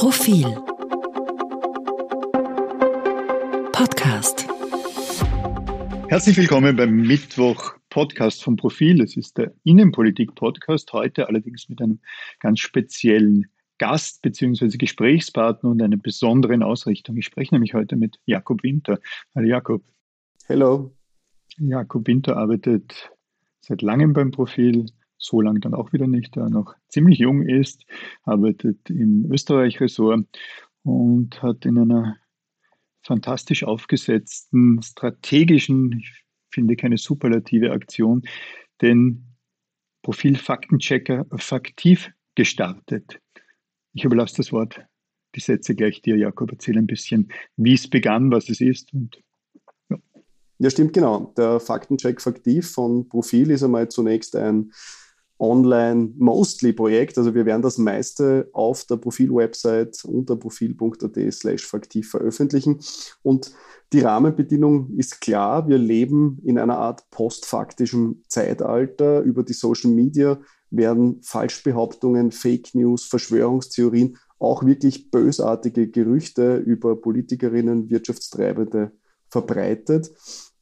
Profil Podcast Herzlich willkommen beim Mittwoch Podcast vom Profil. Es ist der Innenpolitik Podcast, heute allerdings mit einem ganz speziellen Gast bzw. Gesprächspartner und einer besonderen Ausrichtung. Ich spreche nämlich heute mit Jakob Winter. Hallo Jakob. Hallo. Jakob Winter arbeitet seit langem beim Profil, so lange dann auch wieder nicht, da er noch ziemlich jung ist, arbeitet im Österreich-Ressort und hat in einer fantastisch aufgesetzten, strategischen, ich finde keine superlative Aktion, den Profil Faktenchecker faktiv gestartet. Ich überlasse das Wort, die Sätze gleich dir, Jakob. Erzähl ein bisschen, wie es begann, was es ist und ja, stimmt genau. Der Faktencheck Faktiv von Profil ist einmal zunächst ein Online-Mostly-Projekt. Also wir werden das meiste auf der Profil-Website unter profil.at slash faktiv veröffentlichen. Und die Rahmenbedingung ist klar. Wir leben in einer Art postfaktischem Zeitalter. Über die Social Media werden Falschbehauptungen, Fake News, Verschwörungstheorien, auch wirklich bösartige Gerüchte über Politikerinnen, Wirtschaftstreibende verbreitet.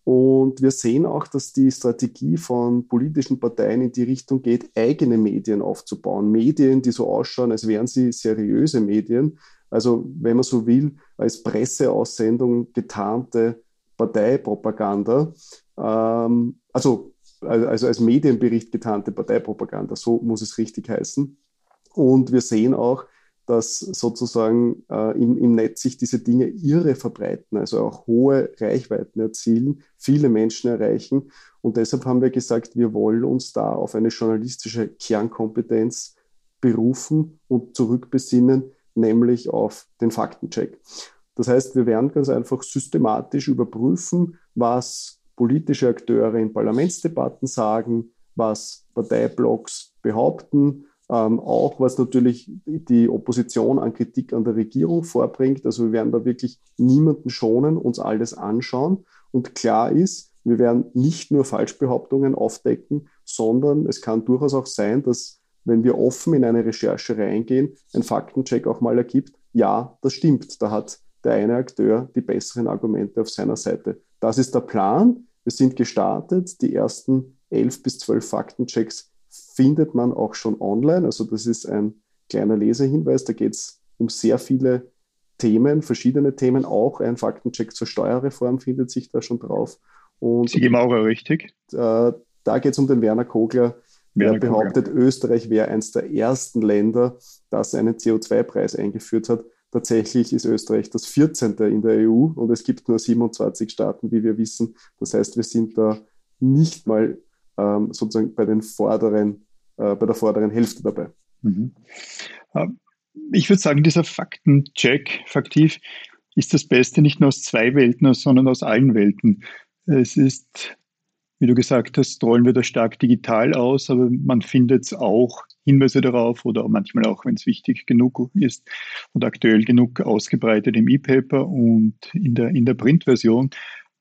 Und wir sehen auch, dass die Strategie von politischen Parteien in die Richtung geht, eigene Medien aufzubauen. Medien, die so ausschauen, als wären sie seriöse Medien. Also, wenn man so will, als Presseaussendung getarnte Parteipropaganda. Ähm, also, also als Medienbericht getarnte Parteipropaganda, so muss es richtig heißen. Und wir sehen auch, dass sozusagen äh, im, im Netz sich diese Dinge irre verbreiten, also auch hohe Reichweiten erzielen, viele Menschen erreichen. Und deshalb haben wir gesagt, wir wollen uns da auf eine journalistische Kernkompetenz berufen und zurückbesinnen, nämlich auf den Faktencheck. Das heißt, wir werden ganz einfach systematisch überprüfen, was politische Akteure in Parlamentsdebatten sagen, was Parteiblocks behaupten, ähm, auch was natürlich die Opposition an Kritik an der Regierung vorbringt. Also wir werden da wirklich niemanden schonen, uns alles anschauen. Und klar ist, wir werden nicht nur Falschbehauptungen aufdecken, sondern es kann durchaus auch sein, dass wenn wir offen in eine Recherche reingehen, ein Faktencheck auch mal ergibt, ja, das stimmt, da hat der eine Akteur die besseren Argumente auf seiner Seite. Das ist der Plan. Wir sind gestartet. Die ersten elf bis zwölf Faktenchecks findet man auch schon online. Also das ist ein kleiner Lesehinweis. Da geht es um sehr viele Themen, verschiedene Themen. Auch ein Faktencheck zur Steuerreform findet sich da schon drauf. Und Sigi Maurer, richtig? Äh, da geht es um den Werner Kogler. Der behauptet, Kogler. Österreich wäre eines der ersten Länder, das einen CO2-Preis eingeführt hat. Tatsächlich ist Österreich das 14. in der EU und es gibt nur 27 Staaten, wie wir wissen. Das heißt, wir sind da nicht mal ähm, sozusagen bei den vorderen, äh, bei der vorderen Hälfte dabei. Mhm. Ähm, ich würde sagen, dieser Faktencheck, faktiv, ist das Beste nicht nur aus zwei Welten, sondern aus allen Welten. Es ist, wie du gesagt hast, rollen wir da stark digital aus, aber man findet auch Hinweise darauf oder manchmal auch, wenn es wichtig genug ist und aktuell genug ausgebreitet im E-Paper und in der, in der Printversion.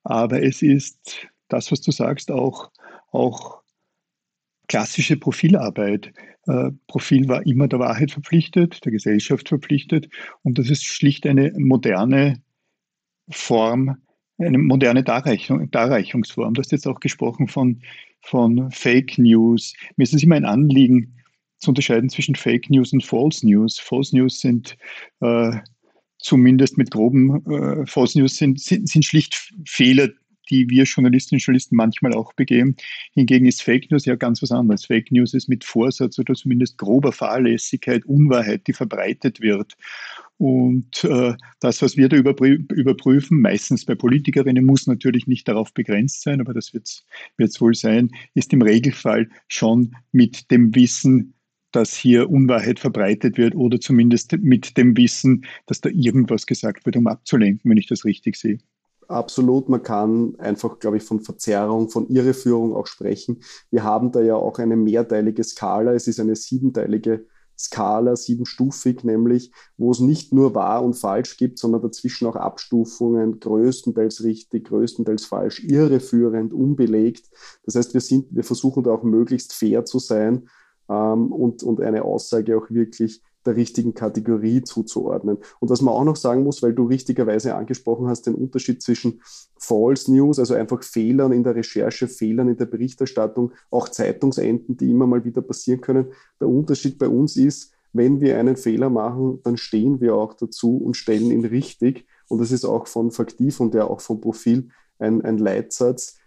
Aber es ist das, was du sagst, auch auch klassische Profilarbeit. Äh, Profil war immer der Wahrheit verpflichtet, der Gesellschaft verpflichtet und das ist schlicht eine moderne Form, eine moderne Darreichung, Darreichungsform. Du hast jetzt auch gesprochen von, von Fake News. Mir ist es immer ein Anliegen zu unterscheiden zwischen Fake News und False News. False News sind äh, zumindest mit groben äh, False News sind, sind, sind schlicht Fehler, die wir Journalistinnen und Journalisten manchmal auch begehen. Hingegen ist Fake News ja ganz was anderes. Fake News ist mit Vorsatz oder zumindest grober Fahrlässigkeit, Unwahrheit, die verbreitet wird. Und äh, das, was wir da überprüfen, meistens bei Politikerinnen, muss natürlich nicht darauf begrenzt sein, aber das wird es wohl sein, ist im Regelfall schon mit dem Wissen, dass hier Unwahrheit verbreitet wird oder zumindest mit dem Wissen, dass da irgendwas gesagt wird, um abzulenken, wenn ich das richtig sehe. Absolut, man kann einfach, glaube ich, von Verzerrung, von Irreführung auch sprechen. Wir haben da ja auch eine mehrteilige Skala. Es ist eine siebenteilige Skala, siebenstufig nämlich, wo es nicht nur wahr und falsch gibt, sondern dazwischen auch Abstufungen, größtenteils richtig, größtenteils falsch, irreführend, unbelegt. Das heißt, wir, sind, wir versuchen da auch möglichst fair zu sein ähm, und, und eine Aussage auch wirklich der richtigen Kategorie zuzuordnen. Und was man auch noch sagen muss, weil du richtigerweise angesprochen hast, den Unterschied zwischen False News, also einfach Fehlern in der Recherche, Fehlern in der Berichterstattung, auch Zeitungsenden, die immer mal wieder passieren können. Der Unterschied bei uns ist, wenn wir einen Fehler machen, dann stehen wir auch dazu und stellen ihn richtig. Und das ist auch von Faktiv und ja auch vom Profil ein, ein Leitsatz.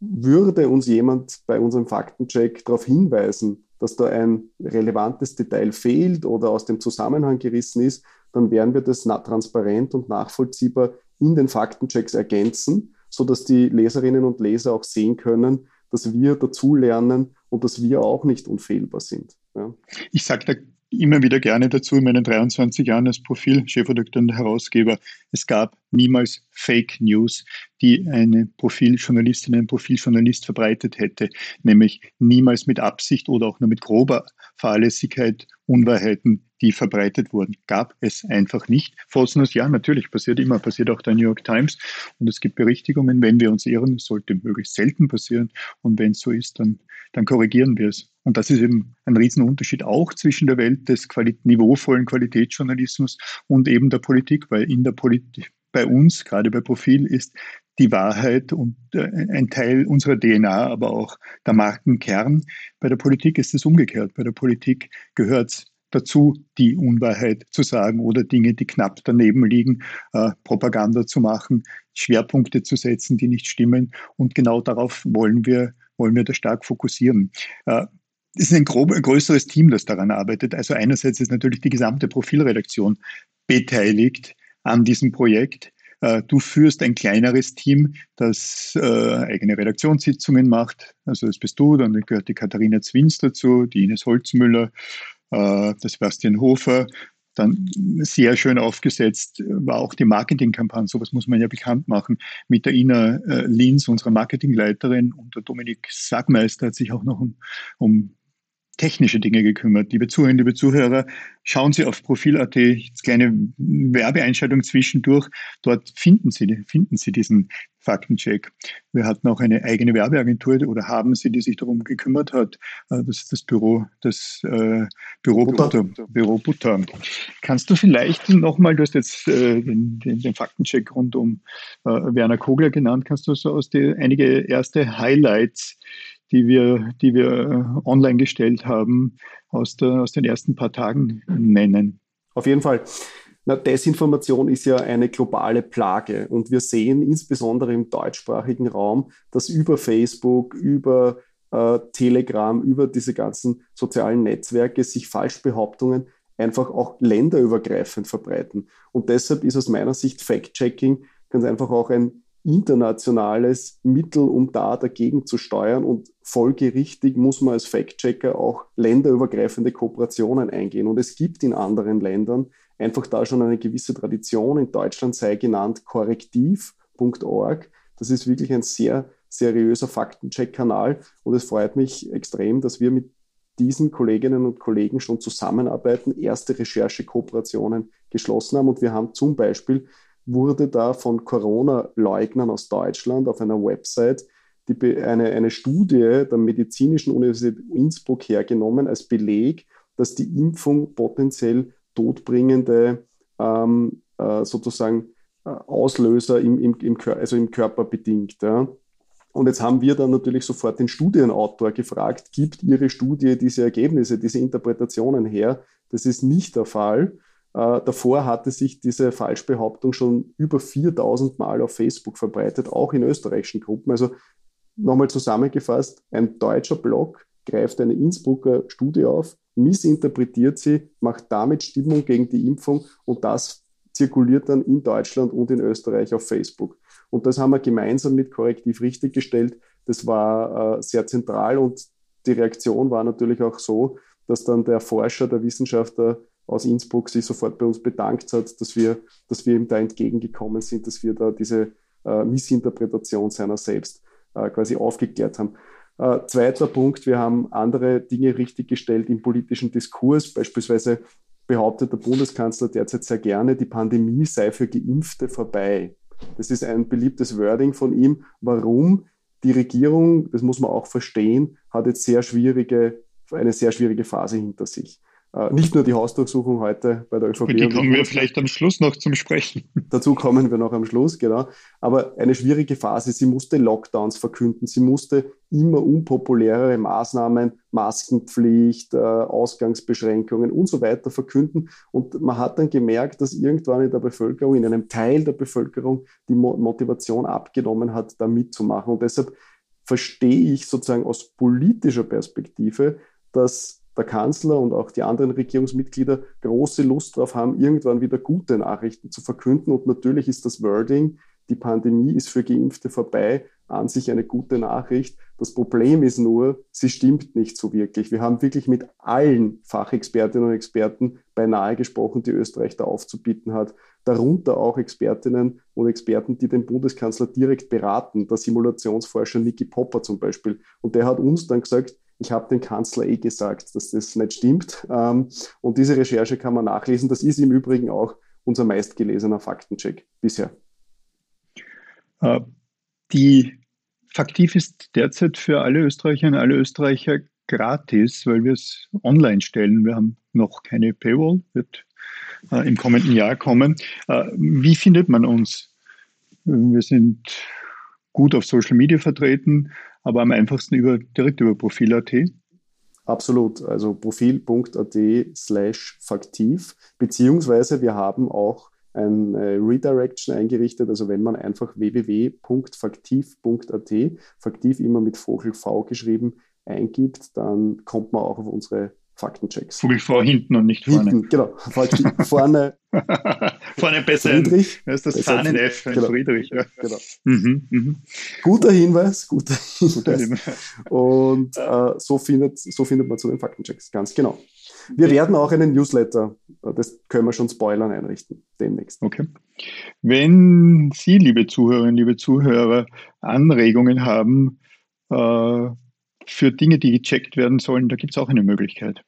Würde uns jemand bei unserem Faktencheck darauf hinweisen, dass da ein relevantes Detail fehlt oder aus dem Zusammenhang gerissen ist, dann werden wir das transparent und nachvollziehbar in den Faktenchecks ergänzen, sodass die Leserinnen und Leser auch sehen können, dass wir dazulernen und dass wir auch nicht unfehlbar sind. Ja. Ich sage da immer wieder gerne dazu in meinen 23 Jahren als Profil, Chefredakteur und Herausgeber. Es gab niemals Fake News, die eine Profiljournalistin, ein Profiljournalist verbreitet hätte, nämlich niemals mit Absicht oder auch nur mit grober Fahrlässigkeit Unwahrheiten, die verbreitet wurden. Gab es einfach nicht. False ja, natürlich, passiert immer, passiert auch der New York Times. Und es gibt Berichtigungen, wenn wir uns irren, sollte möglichst selten passieren. Und wenn es so ist, dann, dann korrigieren wir es. Und das ist eben ein Riesenunterschied auch zwischen der Welt des Quali niveauvollen Qualitätsjournalismus und eben der Politik, weil in der Politik, bei uns, gerade bei Profil, ist die Wahrheit und äh, ein Teil unserer DNA, aber auch der Markenkern. Bei der Politik ist es umgekehrt. Bei der Politik gehört es dazu, die Unwahrheit zu sagen oder Dinge, die knapp daneben liegen, äh, Propaganda zu machen, Schwerpunkte zu setzen, die nicht stimmen. Und genau darauf wollen wir, wollen wir da stark fokussieren. Äh, es ist ein, grob, ein größeres Team, das daran arbeitet. Also einerseits ist natürlich die gesamte Profilredaktion beteiligt an diesem Projekt. Äh, du führst ein kleineres Team, das äh, eigene Redaktionssitzungen macht. Also das bist du, dann gehört die Katharina Zwins dazu, die Ines Holzmüller, äh, das Sebastian Hofer. Dann sehr schön aufgesetzt war auch die Marketingkampagne, sowas muss man ja bekannt machen, mit der Ina Linz, unserer Marketingleiterin, und der Dominik Sagmeister hat sich auch noch um, um technische Dinge gekümmert. Liebe Zuhörerinnen, liebe Zuhörer, schauen Sie auf Profil.at, kleine Werbeeinschaltung zwischendurch. Dort finden Sie, finden Sie diesen Faktencheck. Wir hatten auch eine eigene Werbeagentur oder haben sie, die sich darum gekümmert hat. Äh, das ist das Büro, das äh, Büro Butter. Butter. Büro Butter. Kannst du vielleicht nochmal, du hast jetzt äh, den, den, den, Faktencheck rund um äh, Werner Kogler genannt, kannst du so aus die einige erste Highlights die wir, die wir äh, online gestellt haben, aus, der, aus den ersten paar Tagen nennen. Auf jeden Fall. Na, Desinformation ist ja eine globale Plage und wir sehen insbesondere im deutschsprachigen Raum, dass über Facebook, über äh, Telegram, über diese ganzen sozialen Netzwerke sich Falschbehauptungen einfach auch länderübergreifend verbreiten. Und deshalb ist aus meiner Sicht Fact-Checking ganz einfach auch ein internationales Mittel, um da dagegen zu steuern. Und folgerichtig muss man als Fact-Checker auch länderübergreifende Kooperationen eingehen. Und es gibt in anderen Ländern einfach da schon eine gewisse Tradition. In Deutschland sei genannt korrektiv.org. Das ist wirklich ein sehr seriöser Faktencheck-Kanal. Und es freut mich extrem, dass wir mit diesen Kolleginnen und Kollegen schon zusammenarbeiten, erste Recherchekooperationen geschlossen haben. Und wir haben zum Beispiel wurde da von Corona-Leugnern aus Deutschland auf einer Website die, eine, eine Studie der Medizinischen Universität Innsbruck hergenommen als Beleg, dass die Impfung potenziell todbringende ähm, äh, sozusagen äh, Auslöser im, im, im, also im Körper bedingt. Ja. Und jetzt haben wir dann natürlich sofort den Studienautor gefragt, gibt Ihre Studie diese Ergebnisse, diese Interpretationen her? Das ist nicht der Fall. Äh, davor hatte sich diese Falschbehauptung schon über 4000 Mal auf Facebook verbreitet, auch in österreichischen Gruppen. Also nochmal zusammengefasst, ein deutscher Blog greift eine Innsbrucker Studie auf, missinterpretiert sie, macht damit Stimmung gegen die Impfung und das zirkuliert dann in Deutschland und in Österreich auf Facebook. Und das haben wir gemeinsam mit Korrektiv richtiggestellt. Das war äh, sehr zentral und die Reaktion war natürlich auch so, dass dann der Forscher, der Wissenschaftler aus Innsbruck sich sofort bei uns bedankt hat, dass wir, dass wir ihm da entgegengekommen sind, dass wir da diese äh, Missinterpretation seiner selbst äh, quasi aufgeklärt haben. Äh, zweiter Punkt, wir haben andere Dinge richtiggestellt im politischen Diskurs. Beispielsweise behauptet der Bundeskanzler derzeit sehr gerne, die Pandemie sei für Geimpfte vorbei. Das ist ein beliebtes Wording von ihm. Warum? Die Regierung, das muss man auch verstehen, hat jetzt sehr schwierige, eine sehr schwierige Phase hinter sich. Äh, nicht nur die Hausdurchsuchung heute bei der ÖVP. Die kommen wir vielleicht am Schluss noch zum Sprechen. Dazu kommen wir noch am Schluss, genau. Aber eine schwierige Phase. Sie musste Lockdowns verkünden. Sie musste immer unpopulärere Maßnahmen, Maskenpflicht, äh, Ausgangsbeschränkungen und so weiter verkünden. Und man hat dann gemerkt, dass irgendwann in der Bevölkerung, in einem Teil der Bevölkerung, die Motivation abgenommen hat, da mitzumachen. Und deshalb verstehe ich sozusagen aus politischer Perspektive, dass der Kanzler und auch die anderen Regierungsmitglieder große Lust darauf haben, irgendwann wieder gute Nachrichten zu verkünden. Und natürlich ist das Wording, die Pandemie ist für Geimpfte vorbei, an sich eine gute Nachricht. Das Problem ist nur, sie stimmt nicht so wirklich. Wir haben wirklich mit allen Fachexpertinnen und Experten beinahe gesprochen, die Österreich da aufzubieten hat. Darunter auch Expertinnen und Experten, die den Bundeskanzler direkt beraten. Der Simulationsforscher Niki Popper zum Beispiel. Und der hat uns dann gesagt, ich habe dem Kanzler eh gesagt, dass das nicht stimmt. Ähm, und diese Recherche kann man nachlesen. Das ist im Übrigen auch unser meistgelesener Faktencheck bisher. Äh, die Faktiv ist derzeit für alle Österreicherinnen und alle Österreicher gratis, weil wir es online stellen. Wir haben noch keine Paywall, wird äh, im kommenden Jahr kommen. Äh, wie findet man uns? Wir sind gut auf Social Media vertreten aber am einfachsten über, direkt über Profil.at. Absolut, also profil.at slash faktiv, beziehungsweise wir haben auch ein äh, Redirection eingerichtet, also wenn man einfach www.faktiv.at, faktiv immer mit Vogel V geschrieben, eingibt, dann kommt man auch auf unsere Faktenchecks. Vogel vor hinten und nicht vorne. Hinten, genau. Vorne. vorne besser. Friedrich. Das ist das Fahnen F, ein genau. Friedrich. Ja. Genau. Mhm, mh. Guter Hinweis, guter Hinweis. Und äh, so, findet, so findet man zu den Faktenchecks, ganz genau. Wir werden auch einen Newsletter, das können wir schon spoilern, einrichten demnächst. Okay. Wenn Sie, liebe Zuhörerinnen, liebe Zuhörer, Anregungen haben, äh, für Dinge, die gecheckt werden sollen, da gibt es auch eine Möglichkeit.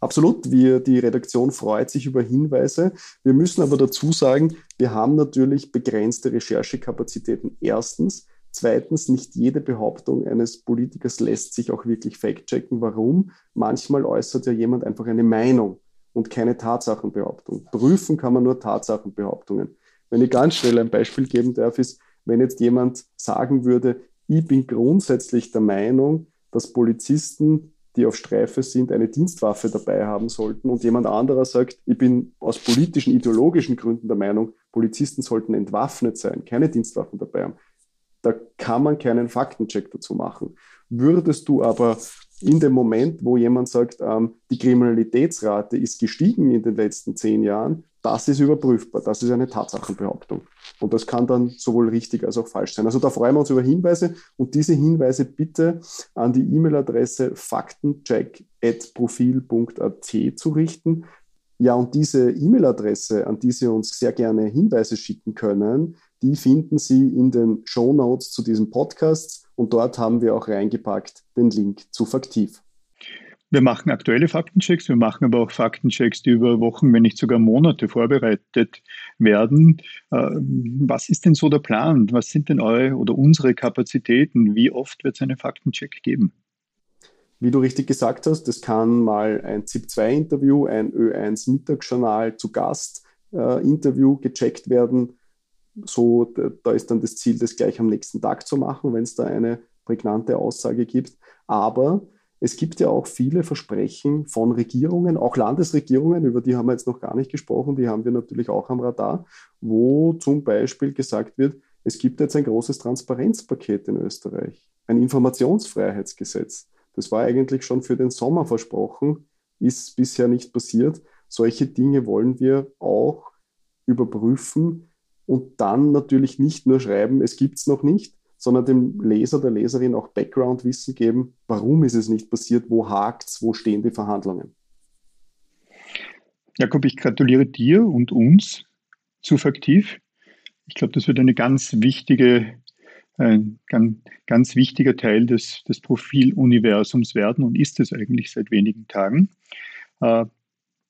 Absolut, wir, die Redaktion freut sich über Hinweise. Wir müssen aber dazu sagen, wir haben natürlich begrenzte Recherchekapazitäten. Erstens. Zweitens, nicht jede Behauptung eines Politikers lässt sich auch wirklich fact-checken. Warum? Manchmal äußert ja jemand einfach eine Meinung und keine Tatsachenbehauptung. Prüfen kann man nur Tatsachenbehauptungen. Wenn ich ganz schnell ein Beispiel geben darf, ist, wenn jetzt jemand sagen würde, ich bin grundsätzlich der Meinung, dass Polizisten, die auf Streife sind, eine Dienstwaffe dabei haben sollten und jemand anderer sagt, ich bin aus politischen, ideologischen Gründen der Meinung, Polizisten sollten entwaffnet sein, keine Dienstwaffen dabei haben. Da kann man keinen Faktencheck dazu machen. Würdest du aber in dem Moment, wo jemand sagt, ähm, die Kriminalitätsrate ist gestiegen in den letzten zehn Jahren, das ist überprüfbar, das ist eine Tatsachenbehauptung. Und das kann dann sowohl richtig als auch falsch sein. Also da freuen wir uns über Hinweise und diese Hinweise bitte an die E-Mail-Adresse faktencheck.profil.at zu richten. Ja, und diese E-Mail-Adresse, an die Sie uns sehr gerne Hinweise schicken können, die finden Sie in den Show Notes zu diesem Podcast und dort haben wir auch reingepackt den Link zu Faktiv. Wir machen aktuelle Faktenchecks, wir machen aber auch Faktenchecks, die über Wochen, wenn nicht sogar Monate vorbereitet werden. Äh, was ist denn so der Plan? Was sind denn eure oder unsere Kapazitäten? Wie oft wird es einen Faktencheck geben? Wie du richtig gesagt hast, das kann mal ein ZIP-2-Interview, ein Ö1-Mittagsjournal zu Gast-Interview äh, gecheckt werden. So, da ist dann das Ziel, das gleich am nächsten Tag zu machen, wenn es da eine prägnante Aussage gibt. Aber es gibt ja auch viele Versprechen von Regierungen, auch Landesregierungen, über die haben wir jetzt noch gar nicht gesprochen, die haben wir natürlich auch am Radar, wo zum Beispiel gesagt wird, es gibt jetzt ein großes Transparenzpaket in Österreich, ein Informationsfreiheitsgesetz. Das war eigentlich schon für den Sommer versprochen, ist bisher nicht passiert. Solche Dinge wollen wir auch überprüfen und dann natürlich nicht nur schreiben, es gibt es noch nicht, sondern dem Leser, der Leserin auch Background-Wissen geben, warum ist es nicht passiert, wo hakt es, wo stehen die Verhandlungen. Jakob, ich gratuliere dir und uns zu Faktiv. Ich glaube, das wird eine ganz wichtige, ein ganz, ganz wichtiger Teil des, des Profiluniversums werden und ist es eigentlich seit wenigen Tagen. Äh,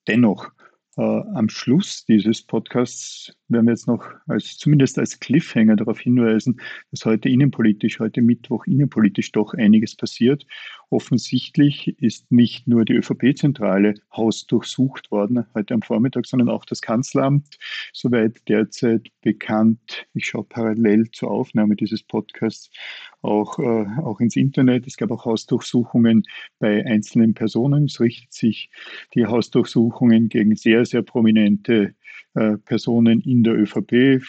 dennoch, äh, am Schluss dieses Podcasts werden wir jetzt noch als, zumindest als Cliffhanger darauf hinweisen, dass heute innenpolitisch, heute Mittwoch innenpolitisch doch einiges passiert. Offensichtlich ist nicht nur die ÖVP-Zentrale hausdurchsucht worden heute am Vormittag, sondern auch das Kanzleramt, soweit derzeit bekannt. Ich schaue parallel zur Aufnahme dieses Podcasts auch, äh, auch ins Internet. Es gab auch Hausdurchsuchungen bei einzelnen Personen. Es richtet sich die Hausdurchsuchungen gegen sehr, sehr prominente äh, Personen in der ÖVP,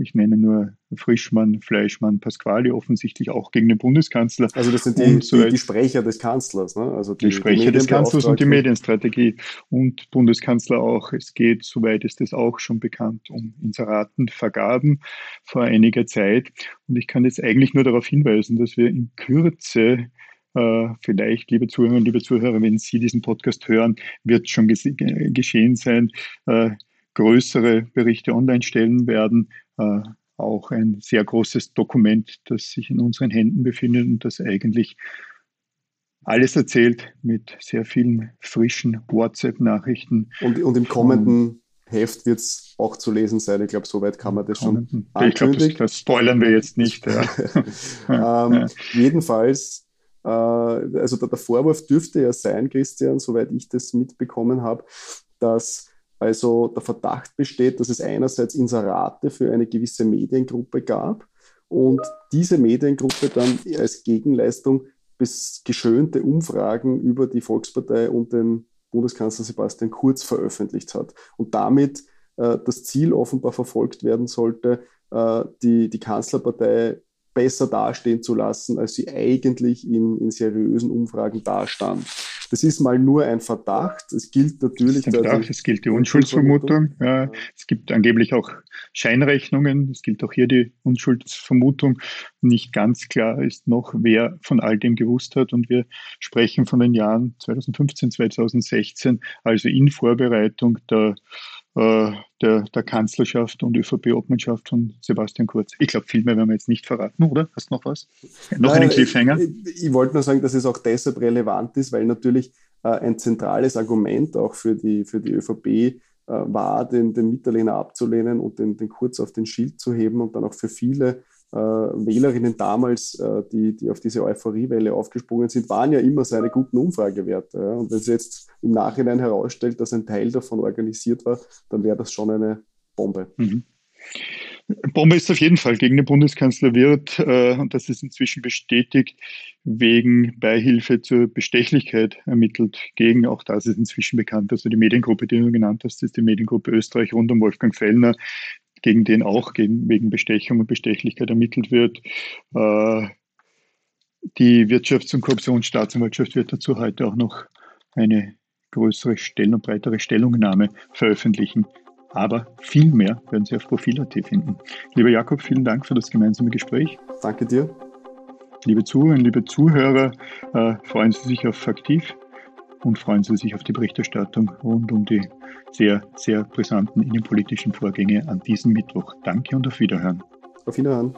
ich nenne nur Frischmann, Fleischmann, Pasquali, offensichtlich auch gegen den Bundeskanzler. Also das sind die, so die, die Sprecher des Kanzlers, ne? Also die, die Sprecher die des Kanzlers und die Medienstrategie und Bundeskanzler auch. Es geht, soweit ist es auch schon bekannt, um Inseratenvergaben vor einiger Zeit. Und ich kann jetzt eigentlich nur darauf hinweisen, dass wir in Kürze äh, vielleicht, liebe Zuhörerinnen, liebe Zuhörer, wenn Sie diesen Podcast hören, wird schon geschehen sein, äh, größere Berichte online stellen werden. Äh, auch ein sehr großes Dokument, das sich in unseren Händen befindet und das eigentlich alles erzählt mit sehr vielen frischen WhatsApp-Nachrichten. Und, und im kommenden Heft wird es auch zu lesen sein. Ich glaube, soweit kann man das schon Ich glaube, das, das, spoilern wir jetzt nicht. Ja. ähm, jedenfalls, äh, also der, der Vorwurf dürfte ja sein, Christian, soweit ich das mitbekommen habe, dass also der Verdacht besteht, dass es einerseits Inserate für eine gewisse Mediengruppe gab und diese Mediengruppe dann als Gegenleistung bis geschönte Umfragen über die Volkspartei und den Bundeskanzler Sebastian Kurz veröffentlicht hat und damit äh, das Ziel offenbar verfolgt werden sollte, äh, die, die Kanzlerpartei besser dastehen zu lassen, als sie eigentlich in, in seriösen Umfragen dastand. Das ist mal nur ein Verdacht. Es gilt natürlich. Es, Verdacht, es gilt die Unschuldsvermutung. Ja. Es gibt angeblich auch Scheinrechnungen. Es gilt auch hier die Unschuldsvermutung. Nicht ganz klar ist noch, wer von all dem gewusst hat. Und wir sprechen von den Jahren 2015, 2016, also in Vorbereitung der äh, der, der Kanzlerschaft und ÖVP-Obmannschaft von Sebastian Kurz. Ich glaube, viel mehr werden wir jetzt nicht verraten, oder? Hast du noch was? Noch einen Cliffhanger? Ich, ich, wollte nur sagen, dass es auch deshalb relevant ist, weil natürlich äh, ein zentrales Argument auch für die, für die ÖVP äh, war, den, den Mitterlehner abzulehnen und den, den Kurz auf den Schild zu heben und dann auch für viele Wählerinnen damals, äh, die, die auf diese Euphoriewelle aufgesprungen sind, waren ja immer seine guten Umfragewerte. Und wenn es jetzt im Nachhinein herausstellt, dass ein Teil davon organisiert war, dann wäre das schon eine Bombe. Mhm. Bombe ist auf jeden Fall gegen den Bundeskanzler Wirth, äh, und das ist inzwischen bestätigt, wegen Beihilfe zur Bestechlichkeit ermittelt. Gegen, auch das ist inzwischen bekannt, also die Mediengruppe, die du genannt hast, ist die Mediengruppe Österreich rund um Wolfgang Fellner, gegen den auch gegen, wegen Bestechung und Bestechlichkeit ermittelt wird. Äh, die Wirtschafts- und Korruptionsstaatsanwaltschaft wird dazu heute auch noch eine größere Stellen und breitere Stellungnahme veröffentlichen. Aber viel mehr werden Sie auf Profil.at finden. Lieber Jakob, vielen Dank für das gemeinsame Gespräch. Danke dir. Liebe Zuhörerinnen, liebe Zuhörer, äh, freuen Sie sich auf Faktiv und freuen Sie sich auf die Berichterstattung rund um die sehr, sehr brisanten innenpolitischen Vorgänge an diesem Mittwoch. Danke und auf Wiederhören. Auf Wiederhören.